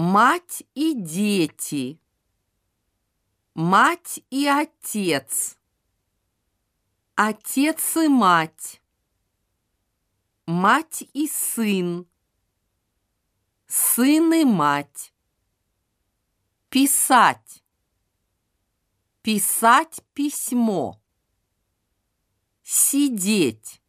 Мать и дети. Мать и отец. Отец и мать. Мать и сын. Сын и мать. Писать. Писать письмо. Сидеть.